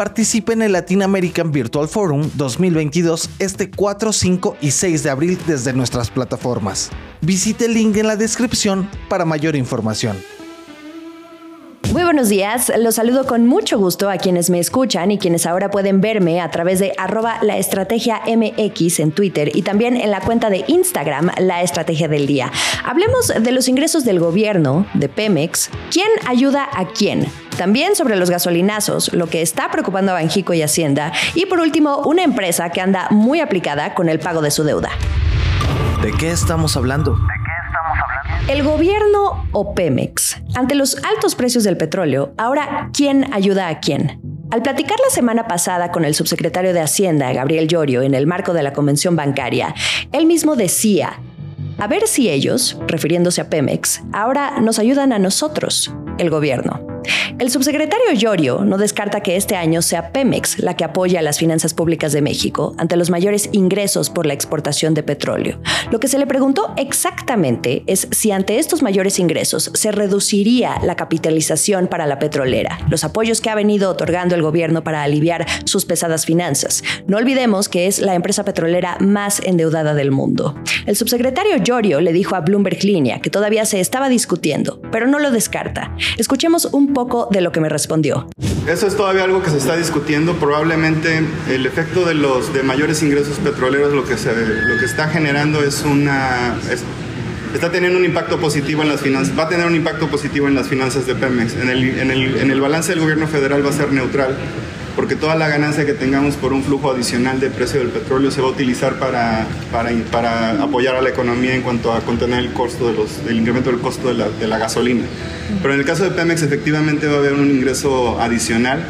participe en el Latin American Virtual Forum 2022 este 4, 5 y 6 de abril desde nuestras plataformas. Visite el link en la descripción para mayor información. Muy buenos días, los saludo con mucho gusto a quienes me escuchan y quienes ahora pueden verme a través de arroba la estrategia MX en Twitter y también en la cuenta de Instagram La Estrategia del Día. Hablemos de los ingresos del gobierno, de Pemex, quién ayuda a quién. También sobre los gasolinazos, lo que está preocupando a Banjico y Hacienda. Y por último, una empresa que anda muy aplicada con el pago de su deuda. ¿De qué estamos hablando? El gobierno o Pemex. Ante los altos precios del petróleo, ahora, ¿quién ayuda a quién? Al platicar la semana pasada con el subsecretario de Hacienda, Gabriel Llorio, en el marco de la convención bancaria, él mismo decía, a ver si ellos, refiriéndose a Pemex, ahora nos ayudan a nosotros, el gobierno. El subsecretario Llorio no descarta que este año sea Pemex la que apoya las finanzas públicas de México ante los mayores ingresos por la exportación de petróleo. Lo que se le preguntó exactamente es si ante estos mayores ingresos se reduciría la capitalización para la petrolera, los apoyos que ha venido otorgando el gobierno para aliviar sus pesadas finanzas. No olvidemos que es la empresa petrolera más endeudada del mundo. El subsecretario Llorio le dijo a Bloomberg Línea que todavía se estaba discutiendo, pero no lo descarta. Escuchemos un poco de lo que me respondió. Eso es todavía algo que se está discutiendo. Probablemente el efecto de los de mayores ingresos petroleros lo que, se, lo que está generando es una... está teniendo un impacto positivo en las finanzas, va a tener un impacto positivo en las finanzas de Pemex. En el, en el, en el balance del gobierno federal va a ser neutral porque toda la ganancia que tengamos por un flujo adicional de precio del petróleo se va a utilizar para, para, para apoyar a la economía en cuanto a contener el costo de los, del incremento del costo de la, de la gasolina. Pero en el caso de Pemex efectivamente va a haber un ingreso adicional.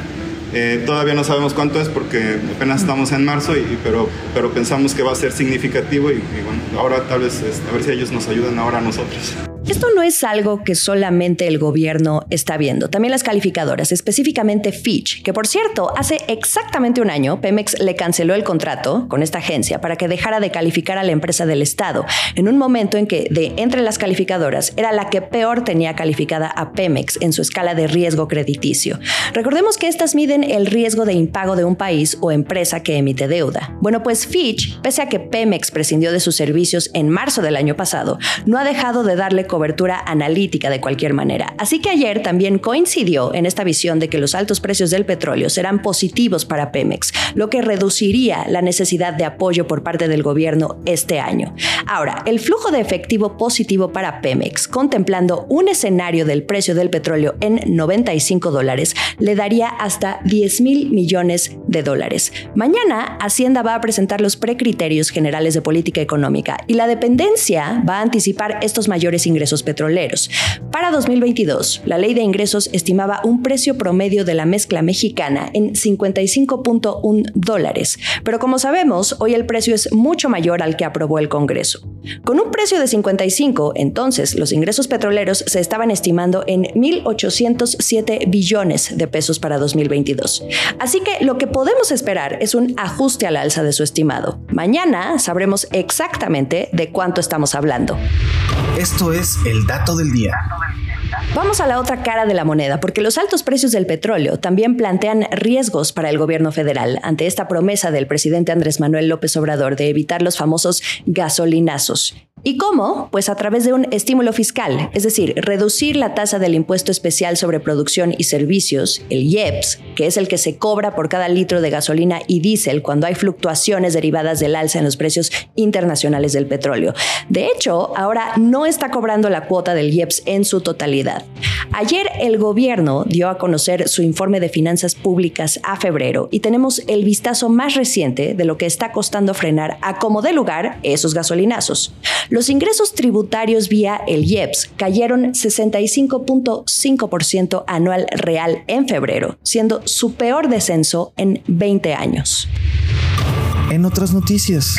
Eh, todavía no sabemos cuánto es porque apenas estamos en marzo, y, pero, pero pensamos que va a ser significativo y, y bueno, ahora tal vez a ver si ellos nos ayudan ahora a nosotros. Esto no es algo que solamente el gobierno está viendo, también las calificadoras, específicamente Fitch, que por cierto, hace exactamente un año Pemex le canceló el contrato con esta agencia para que dejara de calificar a la empresa del Estado, en un momento en que de entre las calificadoras era la que peor tenía calificada a Pemex en su escala de riesgo crediticio. Recordemos que estas miden el riesgo de impago de un país o empresa que emite deuda. Bueno, pues Fitch, pese a que Pemex prescindió de sus servicios en marzo del año pasado, no ha dejado de darle cobertura analítica de cualquier manera. Así que ayer también coincidió en esta visión de que los altos precios del petróleo serán positivos para Pemex, lo que reduciría la necesidad de apoyo por parte del gobierno este año. Ahora, el flujo de efectivo positivo para Pemex, contemplando un escenario del precio del petróleo en 95 dólares, le daría hasta 10 mil millones de dólares. Mañana, Hacienda va a presentar los precriterios generales de política económica y la dependencia va a anticipar estos mayores ingresos ingresos petroleros. Para 2022, la ley de ingresos estimaba un precio promedio de la mezcla mexicana en 55.1 dólares, pero como sabemos, hoy el precio es mucho mayor al que aprobó el Congreso. Con un precio de 55, entonces, los ingresos petroleros se estaban estimando en 1.807 billones de pesos para 2022. Así que lo que podemos esperar es un ajuste al alza de su estimado. Mañana sabremos exactamente de cuánto estamos hablando. Esto es el dato del día. Vamos a la otra cara de la moneda, porque los altos precios del petróleo también plantean riesgos para el gobierno federal ante esta promesa del presidente Andrés Manuel López Obrador de evitar los famosos gasolinazos. ¿Y cómo? Pues a través de un estímulo fiscal, es decir, reducir la tasa del impuesto especial sobre producción y servicios, el IEPS, que es el que se cobra por cada litro de gasolina y diésel cuando hay fluctuaciones derivadas del alza en los precios internacionales del petróleo. De hecho, ahora no está cobrando la cuota del IEPS en su totalidad. Ayer el gobierno dio a conocer su informe de finanzas públicas a febrero y tenemos el vistazo más reciente de lo que está costando frenar a como de lugar esos gasolinazos. Los ingresos tributarios vía el IEPS cayeron 65.5% anual real en febrero, siendo su peor descenso en 20 años. En otras noticias.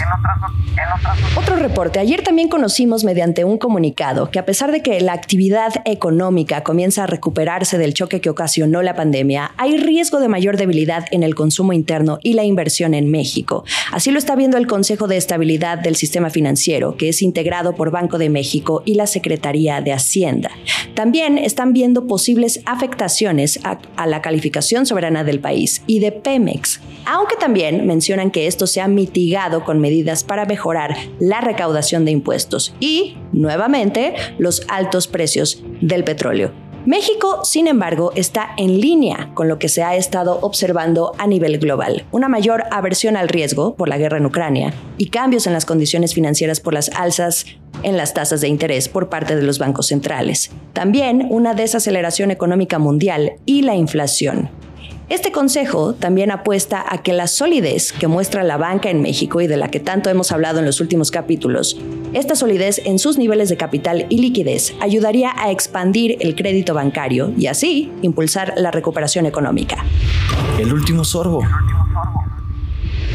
Otro reporte. Ayer también conocimos mediante un comunicado que a pesar de que la actividad económica comienza a recuperarse del choque que ocasionó la pandemia, hay riesgo de mayor debilidad en el consumo interno y la inversión en México. Así lo está viendo el Consejo de Estabilidad del Sistema Financiero, que es integrado por Banco de México y la Secretaría de Hacienda. También están viendo posibles afectaciones a, a la calificación soberana del país y de Pemex, aunque también mencionan que esto se mitigado con medidas para mejorar la recaudación de impuestos y, nuevamente, los altos precios del petróleo. México, sin embargo, está en línea con lo que se ha estado observando a nivel global, una mayor aversión al riesgo por la guerra en Ucrania y cambios en las condiciones financieras por las alzas en las tasas de interés por parte de los bancos centrales. También una desaceleración económica mundial y la inflación. Este consejo también apuesta a que la solidez que muestra la banca en México y de la que tanto hemos hablado en los últimos capítulos, esta solidez en sus niveles de capital y liquidez ayudaría a expandir el crédito bancario y así impulsar la recuperación económica. El último sorbo.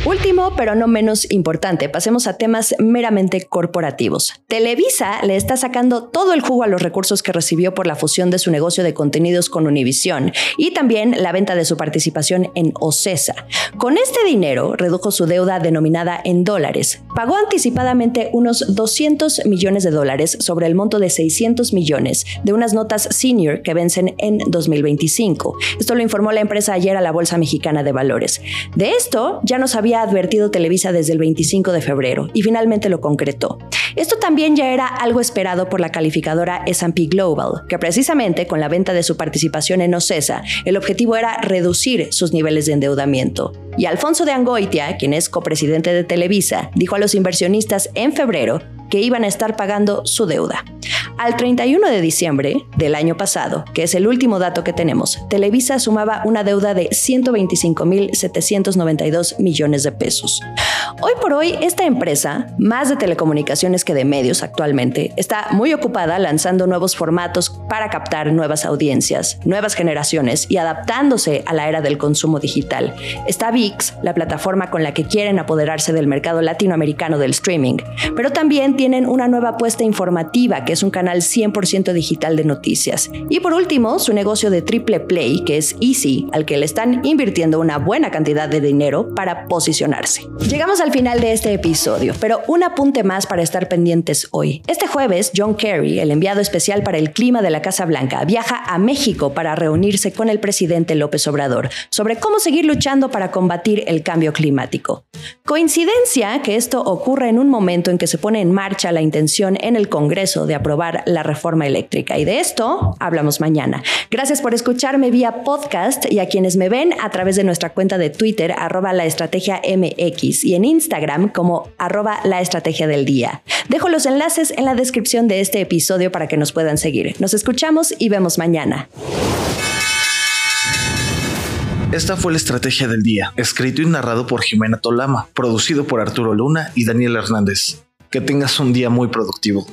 Último, pero no menos importante, pasemos a temas meramente corporativos. Televisa le está sacando todo el jugo a los recursos que recibió por la fusión de su negocio de contenidos con Univision y también la venta de su participación en Ocesa. Con este dinero redujo su deuda denominada en dólares. Pagó anticipadamente unos 200 millones de dólares sobre el monto de 600 millones de unas notas senior que vencen en 2025. Esto lo informó la empresa ayer a la Bolsa Mexicana de Valores. De esto ya no sabía advertido Televisa desde el 25 de febrero y finalmente lo concretó. Esto también ya era algo esperado por la calificadora S&P Global, que precisamente con la venta de su participación en Ocesa, el objetivo era reducir sus niveles de endeudamiento. Y Alfonso de Angoitia, quien es copresidente de Televisa, dijo a los inversionistas en febrero que iban a estar pagando su deuda. Al 31 de diciembre del año pasado, que es el último dato que tenemos, Televisa sumaba una deuda de 125.792 millones de pesos. Hoy por hoy, esta empresa, más de telecomunicaciones que de medios actualmente, está muy ocupada lanzando nuevos formatos para captar nuevas audiencias, nuevas generaciones y adaptándose a la era del consumo digital. Está VIX, la plataforma con la que quieren apoderarse del mercado latinoamericano del streaming, pero también tienen una nueva apuesta informativa, que es un canal 100% digital de noticias. Y por último, su negocio de triple play, que es Easy, al que le están invirtiendo una buena cantidad de dinero para posicionarse. Llegamos al final de este episodio, pero un apunte más para estar pendientes hoy. Este jueves, John Kerry, el enviado especial para el clima de la Casa Blanca, viaja a México para reunirse con el presidente López Obrador sobre cómo seguir luchando para combatir el cambio climático. Coincidencia que esto ocurre en un momento en que se pone en marcha la intención en el Congreso de aprobar la reforma eléctrica y de esto hablamos mañana. Gracias por escucharme vía podcast y a quienes me ven a través de nuestra cuenta de Twitter arroba la estrategia MX y en Instagram como arroba la estrategia del día. Dejo los enlaces en la descripción de este episodio para que nos puedan seguir. Nos escuchamos y vemos mañana. Esta fue la estrategia del día, escrito y narrado por Jimena Tolama, producido por Arturo Luna y Daniel Hernández. Que tengas un día muy productivo.